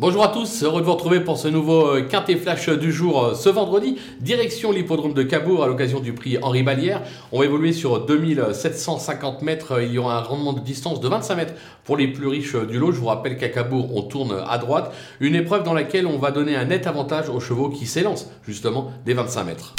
Bonjour à tous, heureux de vous retrouver pour ce nouveau euh, Quintet Flash du jour euh, ce vendredi. Direction l'hippodrome de Cabourg à l'occasion du prix Henri Balière. On va évoluer sur 2750 mètres. Il y aura un rendement de distance de 25 mètres pour les plus riches euh, du lot. Je vous rappelle qu'à Cabourg, on tourne à droite. Une épreuve dans laquelle on va donner un net avantage aux chevaux qui s'élancent justement des 25 mètres.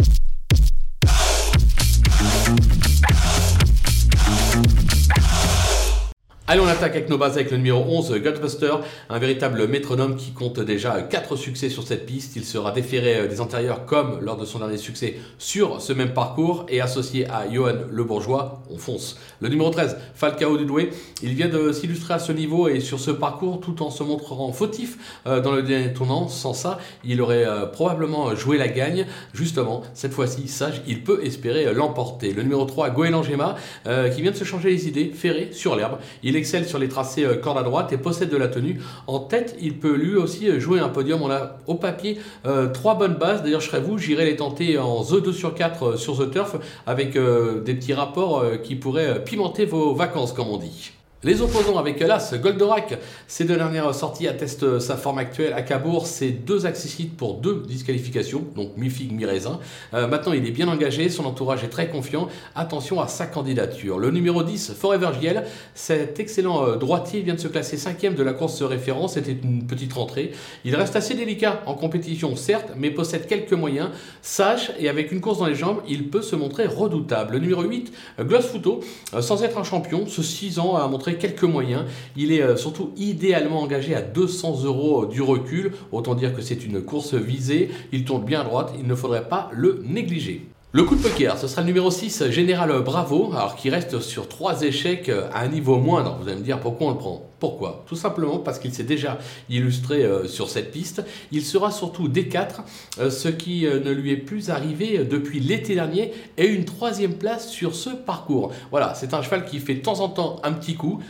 Allez, on attaque avec nos bases avec le numéro 11, Ghostbuster, un véritable métronome qui compte déjà 4 succès sur cette piste. Il sera déféré euh, des antérieurs comme lors de son dernier succès sur ce même parcours et associé à Johan Le Bourgeois, on fonce. Le numéro 13, Falcao Dudoué, il vient de s'illustrer à ce niveau et sur ce parcours tout en se montrant fautif euh, dans le dernier tournant. Sans ça, il aurait euh, probablement joué la gagne. Justement, cette fois-ci, sage, il peut espérer l'emporter. Le numéro 3, Goéland Gema, qui vient de se changer les idées, ferré sur l'herbe. Excelle sur les tracés euh, corde à droite et possède de la tenue. En tête, il peut lui aussi euh, jouer un podium. On a au papier euh, trois bonnes bases. D'ailleurs, je serais vous, j'irai les tenter en The 2 sur 4 sur The Turf avec des petits rapports qui pourraient pimenter vos vacances, comme on dit. Les opposants avec l'As, Goldorak, ces deux dernières sorties attestent sa forme actuelle. À Cabourg, c'est deux accessibles pour deux disqualifications, donc mi-figue, mi-raisin. Euh, maintenant, il est bien engagé, son entourage est très confiant. Attention à sa candidature. Le numéro 10, Forever JL, cet excellent euh, droitier vient de se classer cinquième de la course référence. C'était une petite rentrée. Il reste assez délicat en compétition, certes, mais possède quelques moyens. Sage et avec une course dans les jambes, il peut se montrer redoutable. Le numéro 8, Gloss Futo, euh, sans être un champion, ce 6 ans a montré quelques moyens. Il est euh, surtout idéalement engagé à 200 euros du recul. Autant dire que c'est une course visée. Il tourne bien à droite. Il ne faudrait pas le négliger. Le coup de poker, ce sera le numéro 6, Général Bravo, alors qui reste sur trois échecs euh, à un niveau moindre. Vous allez me dire pourquoi on le prend? Pourquoi? Tout simplement parce qu'il s'est déjà illustré euh, sur cette piste. Il sera surtout D4, euh, ce qui ne lui est plus arrivé depuis l'été dernier, et une troisième place sur ce parcours. Voilà, c'est un cheval qui fait de temps en temps un petit coup.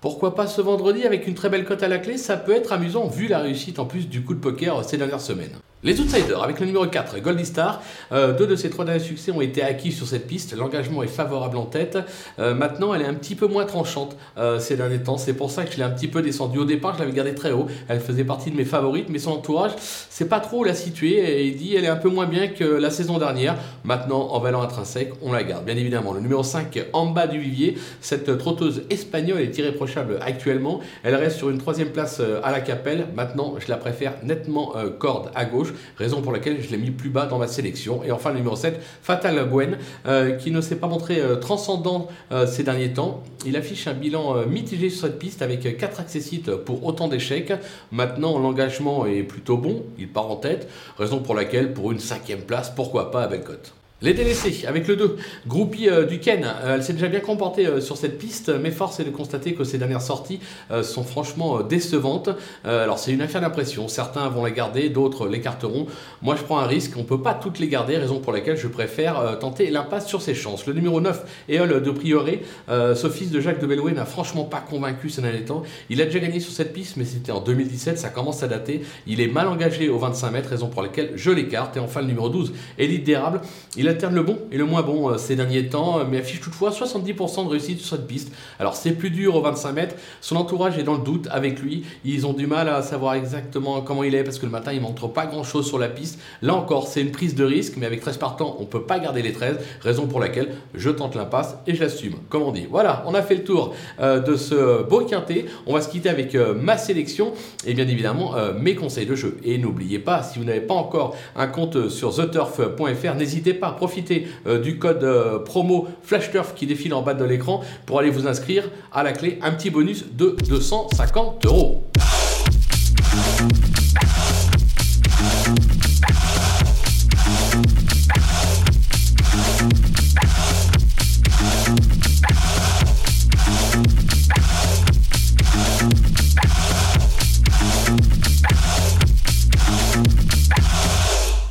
Pourquoi pas ce vendredi avec une très belle cote à la clé? Ça peut être amusant vu la réussite en plus du coup de poker ces dernières semaines. Les Outsiders, avec le numéro 4, Goldie Star, euh, deux de ses trois derniers succès ont été acquis sur cette piste. L'engagement est favorable en tête. Euh, maintenant, elle est un petit peu moins tranchante euh, ces derniers temps. C'est pour ça que je l'ai un petit peu descendu. Au départ, je l'avais gardée très haut. Elle faisait partie de mes favorites, mais son entourage, c'est pas trop la situer. Il dit elle est un peu moins bien que la saison dernière. Maintenant, en valeur intrinsèque, on la garde. Bien évidemment, le numéro 5, en bas du vivier, cette trotteuse espagnole est irréprochable actuellement. Elle reste sur une troisième place à la capelle. Maintenant, je la préfère nettement corde à gauche raison pour laquelle je l'ai mis plus bas dans ma sélection. Et enfin, le numéro 7, Fatal Gwen, euh, qui ne s'est pas montré euh, transcendant euh, ces derniers temps. Il affiche un bilan mitigé sur cette piste avec 4 accessites pour autant d'échecs. Maintenant, l'engagement est plutôt bon, il part en tête, raison pour laquelle, pour une cinquième place, pourquoi pas à belle cote. Les délaissés, avec le 2, Groupie euh, du Ken, euh, elle s'est déjà bien comportée euh, sur cette piste, mais force est de constater que ces dernières sorties sont franchement décevantes. alors c'est une affaire d'impression, certains vont la garder, d'autres l'écarteront. Moi je prends un risque, on ne peut pas toutes les garder, raison pour laquelle je préfère tenter l'impasse sur ses chances. Le numéro 9, Eol de Prioré, ce fils de Jacques de Belloué n'a franchement pas convaincu ces derniers temps. Il a déjà gagné sur cette piste, mais c'était en 2017, ça commence à dater. Il est mal engagé au 25 mètres, raison pour laquelle je l'écarte. Et enfin le numéro 12, Élite d'érable, il alterne le bon et le moins bon euh, ces derniers temps, euh, mais affiche toutefois 70% de réussite sur cette piste. Alors c'est plus dur au 25 mètres, son entourage est dans le doute avec lui, ils ont du mal à savoir exactement comment il est parce que le matin il montre pas grand chose sur la piste. Là encore, c'est une prise de risque, mais avec 13 partants, on peut pas garder les 13, raison pour laquelle je tente l'impasse et je l'assume, comme on dit. Voilà, on a fait le tour euh, de ce beau quintet. On va se quitter avec ma sélection et bien évidemment mes conseils de jeu. Et n'oubliez pas, si vous n'avez pas encore un compte sur theturf.fr, n'hésitez pas profiter euh, du code euh, promo FlashTurf qui défile en bas de l'écran pour aller vous inscrire à la clé un petit bonus de 250 euros.